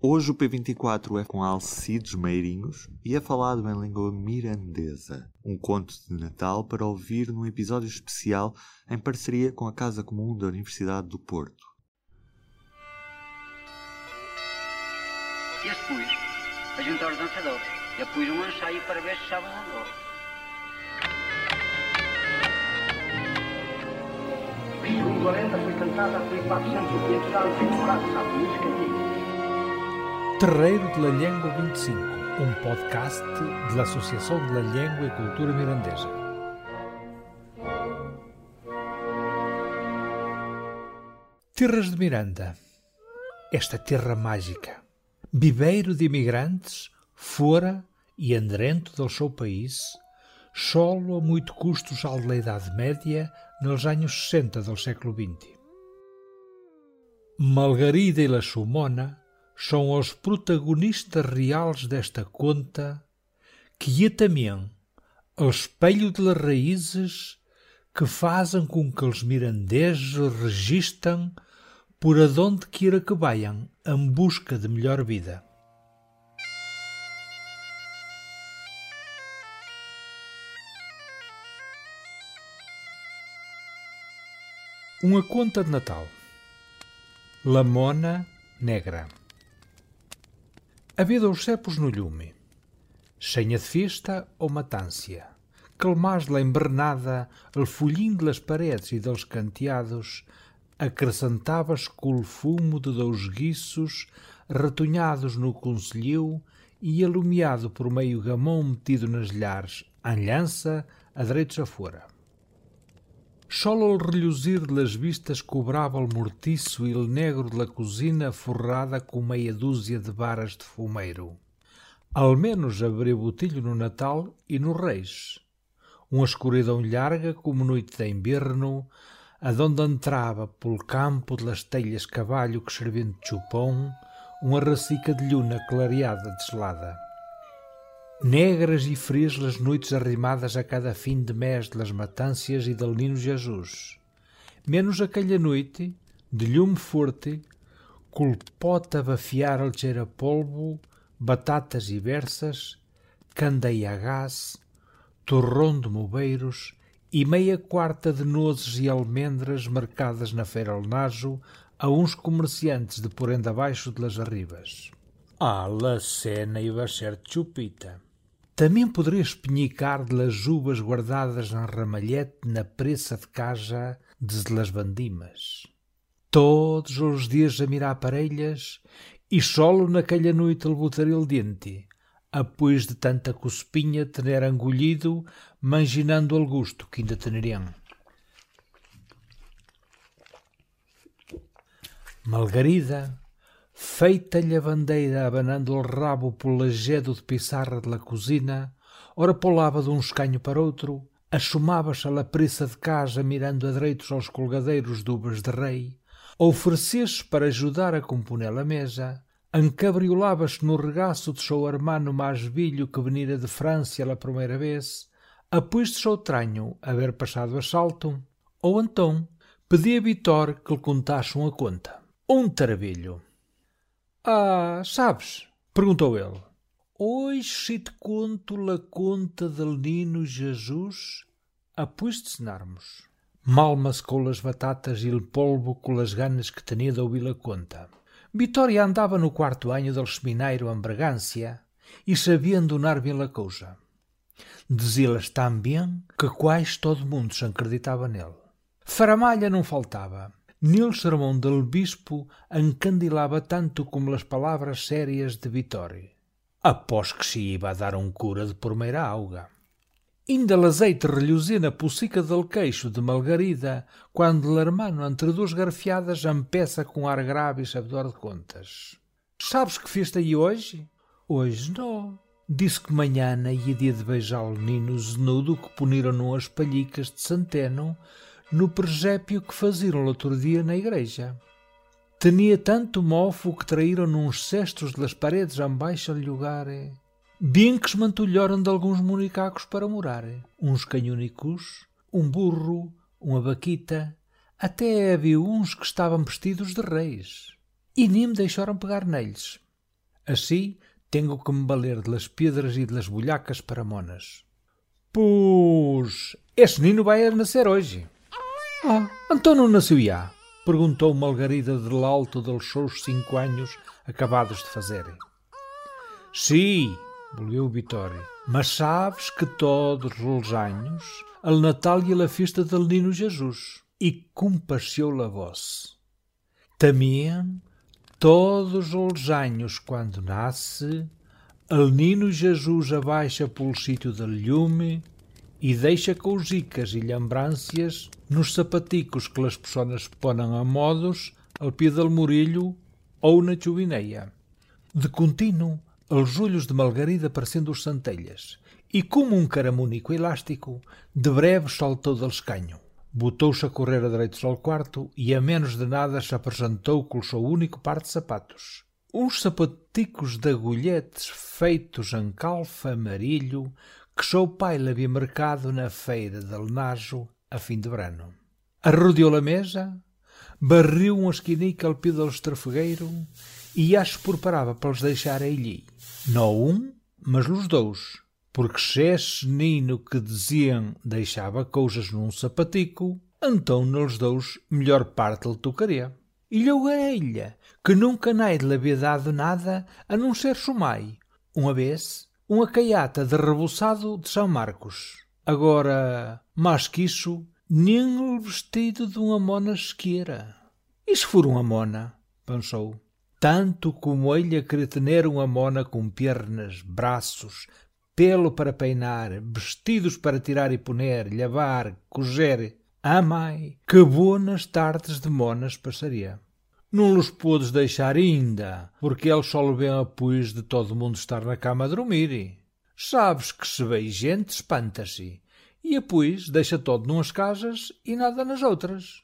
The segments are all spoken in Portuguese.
Hoje o P24 é com Alcides Meirinhos e é falado em língua mirandesa, um conto de Natal para ouvir num episódio especial em parceria com a Casa Comum da Universidade do Porto. E depois, a juntar os dançadores. E depois um ensaio para ver se. Segundo a lenda, foi cantada por 400 ou 500 anos em Corado, sabe? Música antiga. Terreiro de la Língua 25, um podcast da Associação de la Língua e Cultura Mirandesa. Terras de Miranda. Esta terra mágica. Viveiro de imigrantes, fora e andrento do seu país, solo a muito custo já da Idade Média, nos anos 60 do século XX. Margarida e La Sumona são os protagonistas reais desta conta, que é também o espelho das raízes que fazem com que os mirandeses registam por adonde queira que vayam em busca de melhor vida. Uma conta de Natal. Lamona Negra. Havia os cepos no lume, senha de festa ou matância, calmás-la embrenada, o folhinho das paredes e dos canteados, acrescentava-se com o fumo de dois guiços retunhados no conselho e alumiado por meio gamão metido nas lhares, em lança, a direitos afora. Só o reluzir das vistas cobrava o mortiço e o negro da cozinha forrada com meia dúzia de varas de fumeiro. Ao menos abria botilho no Natal e no Reis. Uma escuridão larga como noite de inverno, adonde entrava pelo campo das telhas cavalho que servindo de chupão, uma racica de luna clareada deslada. Negras e frias as noites arrimadas a cada fim de mês de las matâncias e del Nino Jesus. Menos aquela noite, de lume forte, culpota a bafiar al cheira polvo, batatas e versas, candeia a gás, torrão de mobeiros e meia quarta de nozes e almendras marcadas na feira Alnajo a uns comerciantes de porenda abaixo de las arribas. Ah, la cena iba ser chupita. Também poderia espinhicar de las uvas guardadas na ramalhete na pressa de caja de las vandimas. Todos os dias a mirar parelhas e solo naquela noite ele botaria o dente, após de tanta cuspinha ter engolido, manginando o gosto que ainda teneriam. Margarida, feita-lhe a bandeira abanando o rabo pelo lajedo de pissarra de la cozinha, ora pulava de um escanho para outro, assomava-se a la pressa de casa mirando a direitos aos colgadeiros de uvas de rei, oferecia-se para ajudar a componer a mesa, encabriolava-se no regaço de seu hermano mais velho que venira de França pela primeira vez, após de seu tranho haver passado assalto, ou então pedia a Vitor que lhe contasse uma conta. Um tarabilho. Ah, sabes? perguntou ele. Hoje se te conto la conta del Nino Jesus, após de cenarmos. Mal mascou as batatas e o polvo com as ganas que tinha de ouvir a conta. Vitória andava no quarto ano del seminário em Bragância e sabia endonar bem a coisa. Dizia-las tão bem que quase todo mundo se acreditava nele. Faramalha não faltava. Nele sermão del bispo encandilava tanto como as palavras sérias de Vitória. Após que se iba a dar um cura de primeira auga. Ainda l'azeite reluzia na pulsica del queixo de Margarida, quando l'hermano, entre duas garfiadas, empeça com ar grave e sabedor de contas. sabes que festa aí hoje? Hoje não. Disse que manhã ia dia de beijar o menino zenudo que puniram numas palhicas de centeno no presépio que faziam outro dia na igreja. Tinha tanto mofo que traíram nos cestos das paredes abaixo lhe lugar. Bem que esmantulharam de alguns monicacos para morar. Uns canhúnicos, um burro, uma vaquita, até havia uns que estavam vestidos de reis. E nem me deixaram pegar neles. Assim, tenho que me valer das pedras e das bolhacas para monas. Pois, este menino vai nascer hoje. Ah, então não nasceu já? Perguntou Margarida de alto dos seus cinco anos acabados de fazerem. Sim, volveu Vitória, mas sabes que todos os anos al Natal e a festa del Nino Jesus e compasceu a voz. Também todos os anos quando nasce, el Nino Jesus abaixa pelo sítio del lume e deixa cousicas e lembranças nos sapaticos que as pessoas ponem a modos ao pé del murilho ou na chuvineia. De contínuo, os olhos de Margarida parecendo os centelhas, e como um caramúnico elástico, de breve saltou del escanho. Botou-se a correr a direitos ao quarto e a menos de nada se apresentou com o seu único par de sapatos. Uns sapaticos de agulhetes feitos em calfa amarilho que seu pai lhe havia mercado na feira de Lenajo a fim de verano. Arrodeou a mesa, barriu ao pé do estrafegueiro e as preparava para os deixar ali. Não um, mas os dois, porque se esse menino que diziam deixava coisas num sapatico, então nos dois melhor parte lhe tocaria. E a ilha, que nunca nem lhe havia dado nada a não ser chumai. Uma vez, uma caiata de reboçado de São Marcos. Agora, mais que isso, nem o vestido de uma mona esqueira. E se for uma mona? pensou. Tanto como ele a querer ter uma mona com pernas, braços, pelo para peinar, vestidos para tirar e poner, lavar, cozer. Amai, que boas tardes de monas passaria. Não los podes deixar ainda, porque eles só lhe vêm apoios de todo mundo estar na cama a dormir. Sabes que se vê gente, espanta-se, e apois deixa todo numas casas e nada nas outras.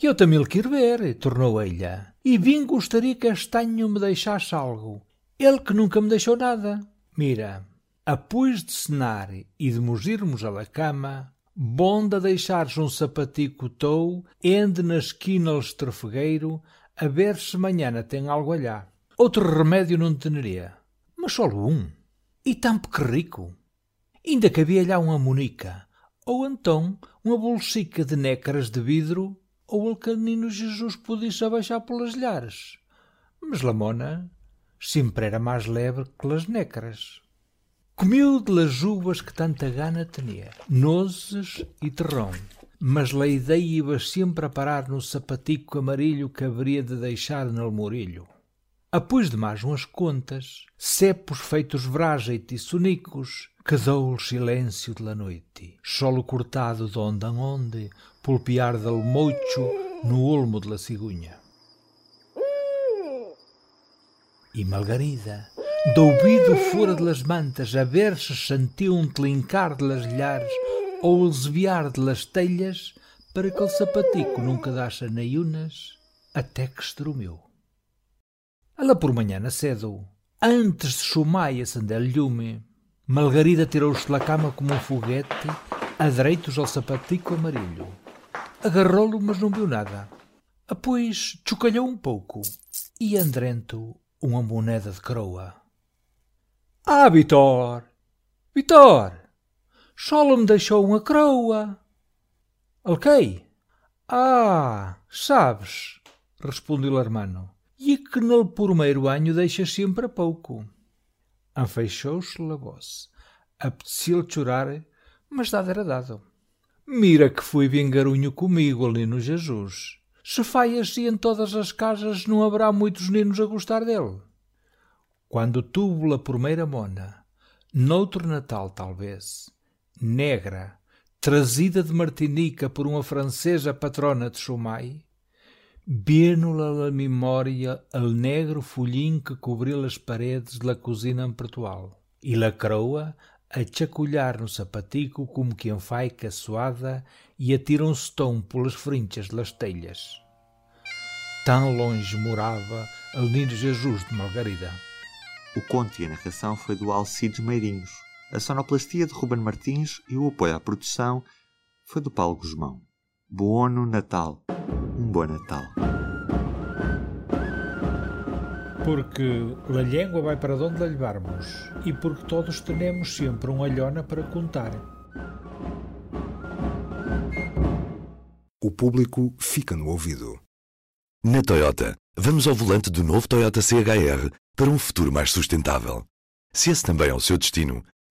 Eu também lhe quero ver, tornou ela, e vim gostaria que este ano me deixasse algo. Ele que nunca me deixou nada. Mira, após de cenar e de nos irmos à cama, bonda deixares um sapatico tou, ende na esquina estrafegueiro, a ver se manhã tem algo allá. Outro remédio não teria, mas só um. E tão rico. Ainda cabia lá uma monica, ou então uma bolsica de nécaras de vidro, ou o canino Jesus podia-se abaixar pelas lhares. Mas Lamona sempre era mais leve que as nécaras. Comeu de las uvas que tanta gana tinha, nozes e terrão mas a ideia ia sempre a parar no sapatico amarilho que haveria de deixar no almorilho. Após de mais umas contas, cepos feitos vrajeite e sonicos, quedou o silêncio de la noite, solo cortado de onde a onde, pulpear del mocho no olmo de la cigunha. E Margarida, do ouvido fora de las mantas, a ver se sentiu um tlincar de las lhares ou o desviar de las telhas para que o sapatico nunca dacha neiunas até que estrumeu. Ela por manhã na cedo, antes de chumai acender lume, Margarida tirou-se da cama como um foguete, direitos ao sapatico amarilho. Agarrou-lo, mas não viu nada. Após chocalhou um pouco e andrento uma moneda de croa. Ah, Vitor! Vitor! Só me deixou uma croa. Ok? Ah, sabes, respondeu o hermano. E que no primeiro ano deixas sempre pouco. Anfeixou-se a voz. Apetecia-lhe chorar, mas dado era dado. Mira que fui bem garunho comigo ali no Jesus. Se faz assim em todas as casas, não haverá muitos ninos a gostar dele. Quando tuvo a primeira mona, noutro Natal talvez, negra, trazida de Martinica por uma francesa patrona de Chumai, Viene-la la memória el negro folhinho que cobriu as paredes da cozinha empertual e la croa a chacoalhar no sapatico como quem faz caçoada e atira um stão pelas frinchas das telhas. Tão longe morava o lindo Jesus de Margarida. O conto e a narração foi do Alcides Meirinhos, a sonoplastia de Ruben Martins e o apoio à produção foi do Paulo Guzmão. Buono Natal. Um bom Natal. Porque a língua vai para onde a levarmos e porque todos temos sempre uma alhona para contar. O público fica no ouvido. Na Toyota, vamos ao volante do novo Toyota CHR para um futuro mais sustentável. Se esse também é o seu destino,